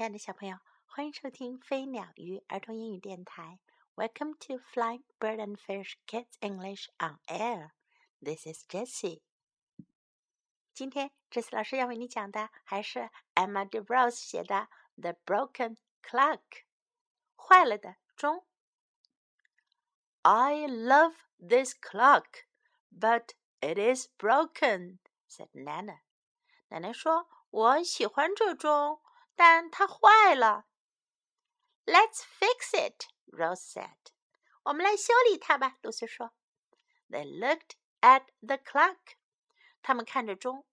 亲爱的小朋友，欢迎收听飞鸟鱼儿童英语电台。Welcome to Flying Bird and Fish Kids English on Air. This is Jessie. 今天，Jessie 老师要为你讲的还是 Emma DeBrose 写的《The Broken Clock》坏了的钟。I love this clock, but it is broken," said Nana. 奶奶说：“我喜欢这钟，但它坏了。” Let's fix it, Rose said. 我们来修理它吧，露丝说。They looked at the clock. 他们看着钟。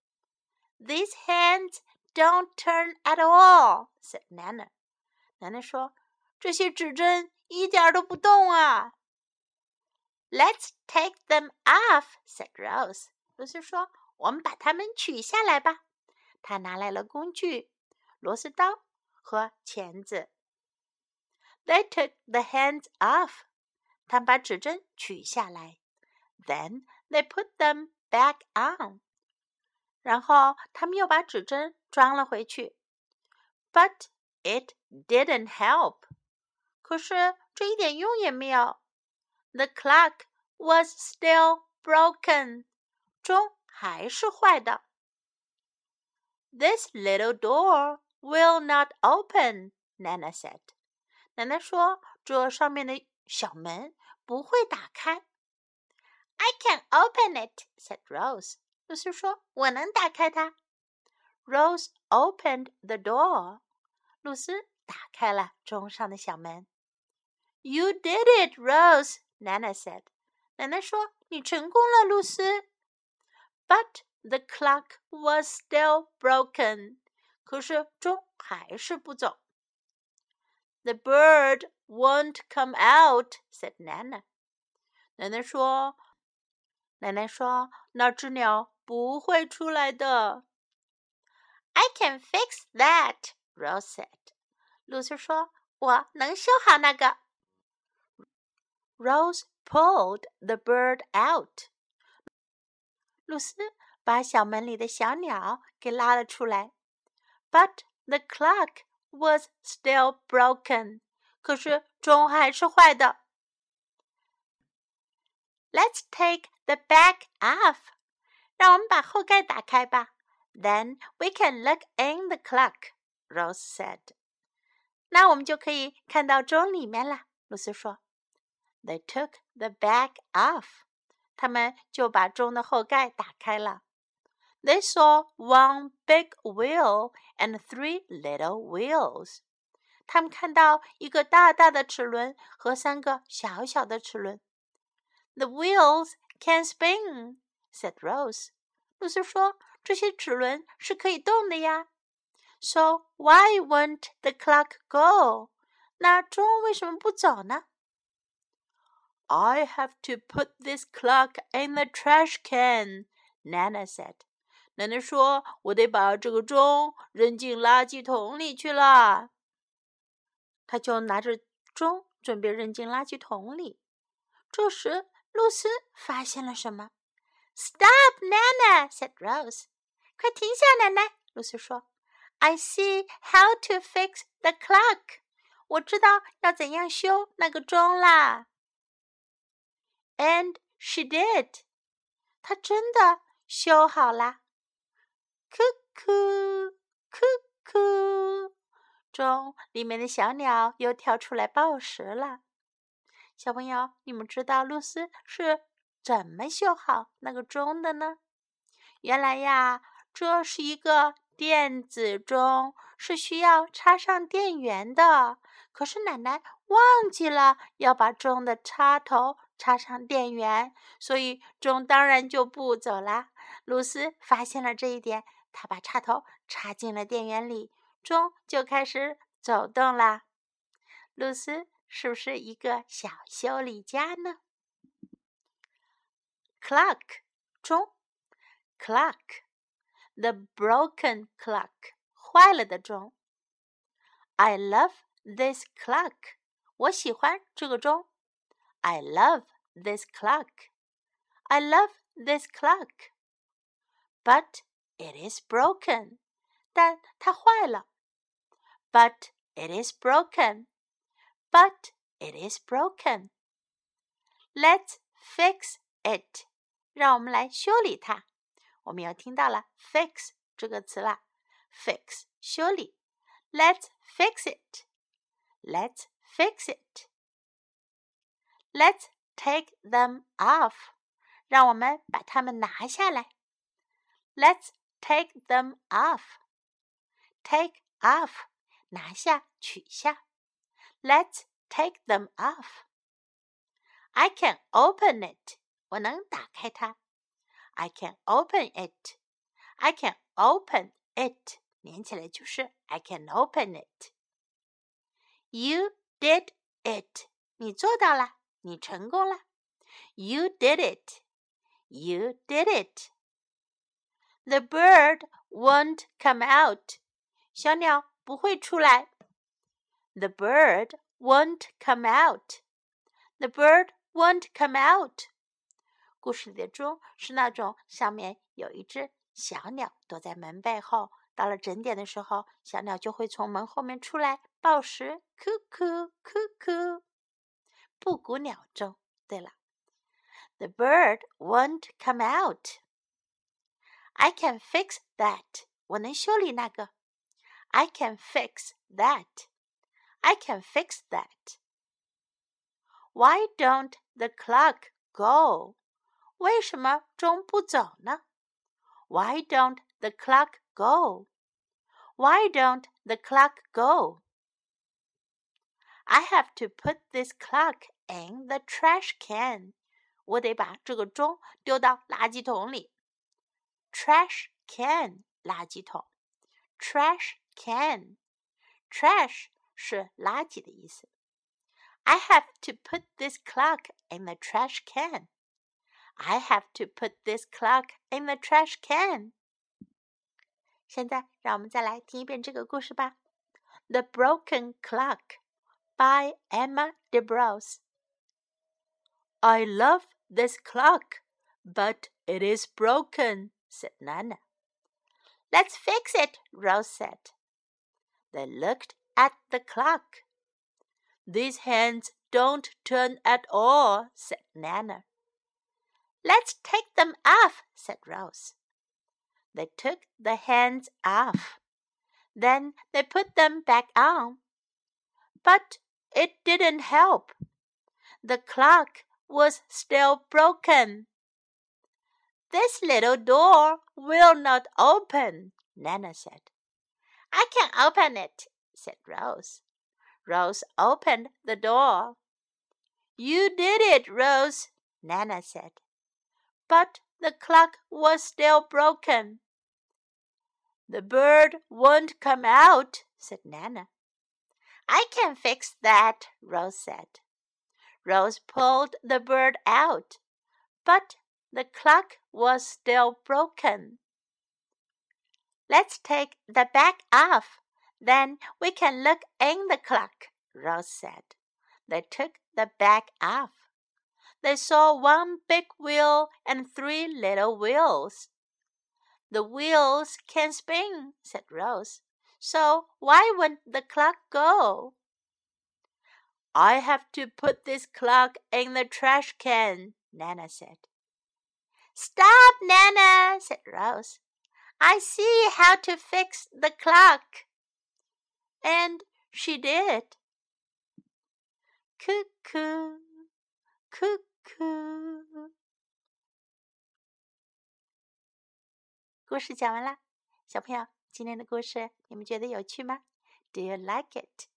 These hands don't turn at all, said Nana. 奶奶说：“这些指针一点都不动啊。” Let's take them off," said Rose. 露丝说：“我们把它们取下来吧。”她拿来了工具， 螺丝刀和钳子。They took the hands off. 他们把指针取下来。Then they put them back on. 然后他们又把指针装了回去。But it didn't help. 可是这一点用也没有。the clock was still broken. 钟还是坏的。This little door will not open, Nana said. 奶奶说：“这上面的小门不会打开。” I can open it, said Rose. 露丝说：“我能打开它。” Rose opened the door. 露丝打开了钟上的小门。You did it, Rose, Nana said. 奶奶说：“你成功了，露丝。” But the clock was still broken. 可是钟还是不走。The bird won't come out," said Nana. 奶奶说：“奶奶说那只鸟不会出来的。” I can fix that," Rose said. 露丝说：“我能修好那个。” Rose pulled the bird out. 露丝把小门里的小鸟给拉了出来。 But the clock was still broken. 可是钟还是坏的。Let's take the back off. 让我们把后盖打开吧。Then we can look in the clock. Rose said. 那我们就可以看到钟里面了。露丝说。They took the back off. 他们就把钟的后盖打开了。 They saw one big wheel and three little wheels. 他们看到一个大大的齿轮和三个小小的齿轮。The wheels can spin," said Rose. 露丝说：“这些齿轮是可以动的呀。” So why won't the clock go? 那钟为什么不走呢？I have to put this clock in the trash can, Nana said. 奶奶说：“我得把这个钟扔进垃圾桶里去了。”他就拿着钟准备扔进垃圾桶里。这时，露丝发现了什么？“Stop, Nana!” said Rose. 快停下，奶奶！露丝说：“I see how to fix the clock. 我知道要怎样修那个钟啦。” And she did，她真的修好了。哭哭哭哭，钟里面的小鸟又跳出来报时了。小朋友，你们知道露丝是怎么修好那个钟的呢？原来呀，这是一个电子钟，是需要插上电源的。可是奶奶忘记了要把钟的插头。插上电源，所以钟当然就不走啦。露丝发现了这一点，他把插头插进了电源里，钟就开始走动啦。露丝是不是一个小修理家呢？Clock，钟，Clock，the broken clock，坏了的钟。I love this clock，我喜欢这个钟。I love this clock. I love this clock，but But it is broken. 但它坏了。 but it is broken. But it is broken. Let's fix it. 让我们来修理它。我们又听到了 fix 这个词了，fix 修理。Let's fix it. Let's fix it. Let's take them off. 让我们把它们拿下来。Let's take them off. Take off，拿下，取下。Let's take them off. I can open it. 我能打开它。I can open it. I can open it. 连起来就是 I can open it. You did it. 你做到了，你成功了。You did it. You did it. The bird won't come out. 小鸟不会出来。The bird won't come out. The bird won't come out. 故事里的钟是那种上面有一只小鸟躲在门背后，到了整点的时候，小鸟就会从门后面出来报时。咕咕咕咕，布谷鸟钟。对了，The bird won't come out. I can fix that. 我能修理那个。I can fix that. I can fix that. Why don't the clock go? 为什么钟不走呢？Why don't the clock go? Why don't the clock go? I have to put this clock in the trash can. 我得把这个钟丢到垃圾桶里。 Trash can，垃圾桶。Trash can。Trash 是垃圾的意思。I have to put this clock in the trash can. I have to put this clock in the trash can. 现在，让我们再来听一遍这个故事吧。The Broken Clock by Emma DeBrose. I love this clock, but it is broken, said Nana. Let's fix it, Rose said. They looked at the clock. These hands don't turn at all, said Nana. Let's take them off, said Rose. They took the hands off. Then they put them back on. But it didn't help. The clock was still broken. This little door will not open, Nana said. I can open it, said Rose. Rose opened the door. You did it, Rose, Nana said. But the clock was still broken. The bird won't come out, said Nana. I can fix that, Rose said. Rose pulled the bird out, but the clock was still broken. Let's take the back off, then we can look in the clock, Rose said. They took the back off. They saw one big wheel and three little wheels. The wheels can spin, said Rose. So why won't the clock go? I have to put this clock in the trash can, Nana said. Stop, Nana, said Rose. I see how to fix the clock. And she did. Cuckoo, cuckoo. 故事讲完了，小朋友，今天的故事你们觉得有趣吗？Do you like it?